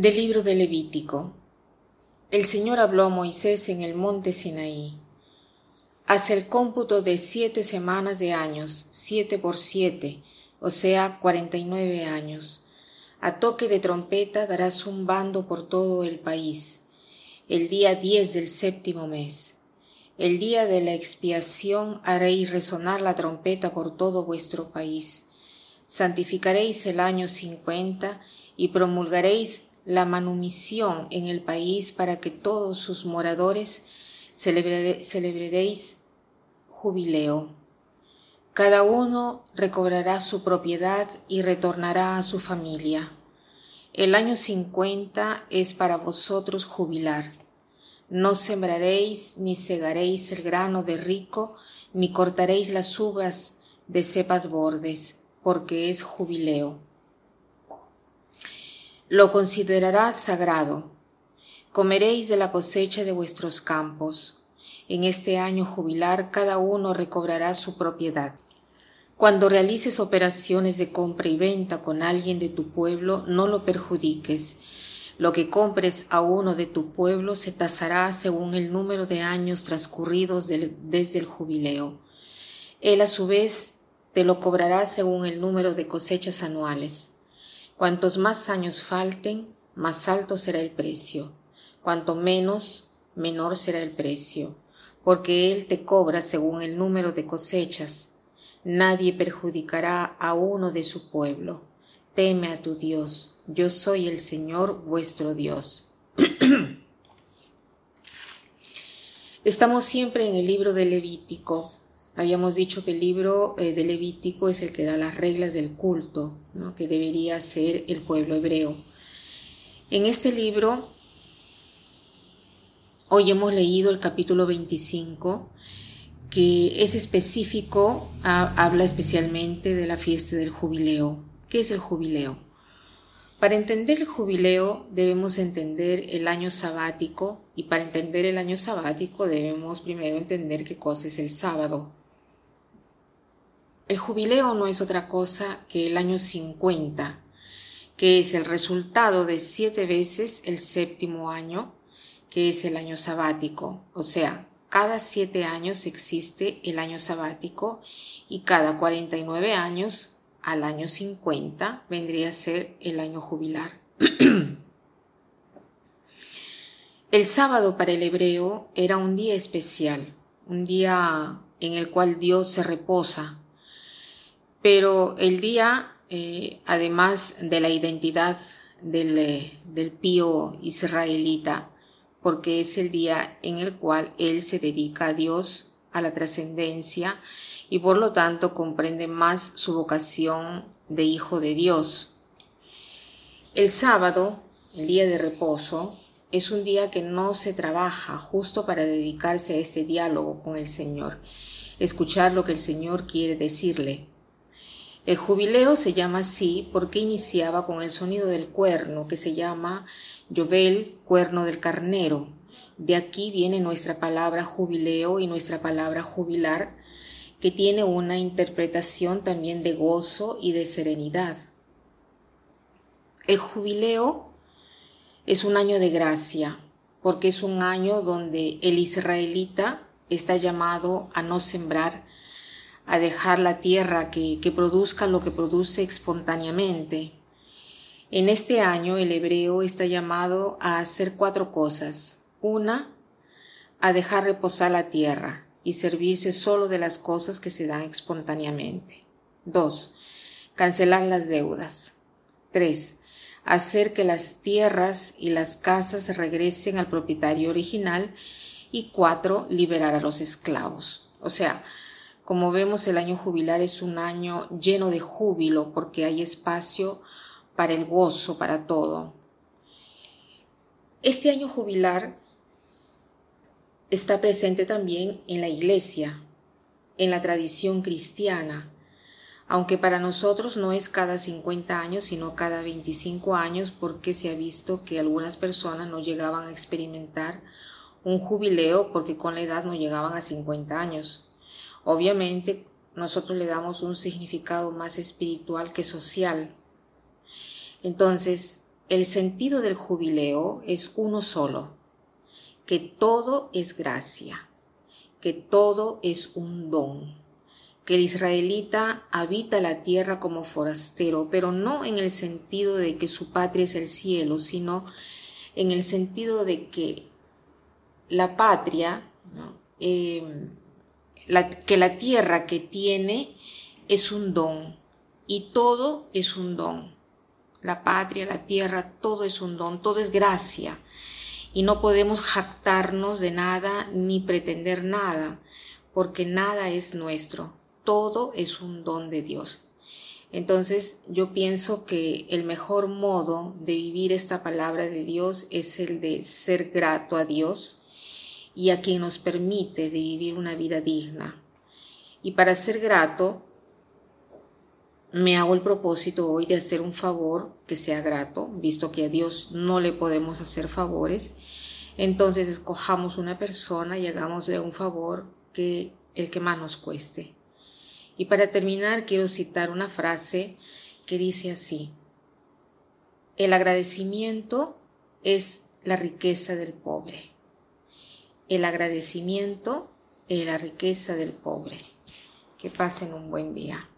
Del libro de Levítico. El Señor habló a Moisés en el monte Sinaí. Haz el cómputo de siete semanas de años, siete por siete, o sea, cuarenta y nueve años. A toque de trompeta darás un bando por todo el país, el día diez del séptimo mes. El día de la expiación haréis resonar la trompeta por todo vuestro país. Santificaréis el año cincuenta y promulgaréis la manumisión en el país para que todos sus moradores celebraréis jubileo. Cada uno recobrará su propiedad y retornará a su familia. El año cincuenta es para vosotros jubilar. No sembraréis ni segaréis el grano de rico, ni cortaréis las uvas de cepas bordes, porque es jubileo lo considerarás sagrado. Comeréis de la cosecha de vuestros campos. En este año jubilar cada uno recobrará su propiedad. Cuando realices operaciones de compra y venta con alguien de tu pueblo, no lo perjudiques. Lo que compres a uno de tu pueblo se tasará según el número de años transcurridos desde el jubileo. Él a su vez te lo cobrará según el número de cosechas anuales. Cuantos más años falten, más alto será el precio. Cuanto menos, menor será el precio, porque Él te cobra según el número de cosechas. Nadie perjudicará a uno de su pueblo. Teme a tu Dios. Yo soy el Señor vuestro Dios. Estamos siempre en el libro de Levítico, Habíamos dicho que el libro eh, de Levítico es el que da las reglas del culto, que debería ser el pueblo hebreo. En este libro, hoy hemos leído el capítulo 25, que es específico, habla especialmente de la fiesta del jubileo. ¿Qué es el jubileo? Para entender el jubileo debemos entender el año sabático y para entender el año sabático debemos primero entender qué cosa es el sábado. El jubileo no es otra cosa que el año 50, que es el resultado de siete veces el séptimo año, que es el año sabático. O sea, cada siete años existe el año sabático y cada 49 años al año 50 vendría a ser el año jubilar. el sábado para el hebreo era un día especial, un día en el cual Dios se reposa, pero el día, eh, además de la identidad eh, del pío israelita, porque es el día en el cual él se dedica a Dios, a la trascendencia, y por lo tanto comprende más su vocación de hijo de Dios. El sábado, el día de reposo, es un día que no se trabaja justo para dedicarse a este diálogo con el Señor, escuchar lo que el Señor quiere decirle. El jubileo se llama así porque iniciaba con el sonido del cuerno, que se llama Yovel, cuerno del carnero. De aquí viene nuestra palabra jubileo y nuestra palabra jubilar, que tiene una interpretación también de gozo y de serenidad. El jubileo es un año de gracia, porque es un año donde el israelita está llamado a no sembrar a dejar la tierra que, produzca lo que produce espontáneamente. En este año el hebreo está llamado a hacer cuatro cosas. Una, a dejar reposar la tierra y servirse solo de las cosas que se dan espontáneamente. Dos, cancelar las deudas. Tres, hacer que las tierras y las casas regresen al propietario original. Y cuatro, liberar a los esclavos. O sea, como vemos, el año jubilar es un año lleno de júbilo porque hay espacio para el gozo, para todo. Este año jubilar está presente también en la iglesia, en la tradición cristiana, aunque para nosotros no es cada 50 años, sino cada 25 años, porque se ha visto que algunas personas no llegaban a experimentar un jubileo porque con la edad no llegaban a 50 años. Obviamente nosotros le damos un significado más espiritual que social. Entonces, el sentido del jubileo es uno solo, que todo es gracia, que todo es un don, que el israelita habita la tierra como forastero, pero no en el sentido de que su patria es el cielo, sino en el sentido de que la patria, que la tierra que tiene es un don y todo es un don. La patria, la tierra, todo es un don, todo es gracia. Y no podemos jactarnos de nada ni pretender nada, porque nada es nuestro, todo es un don de Dios. Entonces yo pienso que el mejor modo de vivir esta palabra de Dios es el de ser grato a Dios y a quien nos permite de vivir una vida digna. Y para ser grato, me hago el propósito hoy de hacer un favor que sea grato, visto que a Dios no le podemos hacer favores. Entonces escojamos una persona y hagámosle un favor que el que más nos cueste. Y para terminar, quiero citar una frase que dice así, el agradecimiento es la riqueza del pobre. El agradecimiento es la riqueza del pobre. Que pasen un buen día.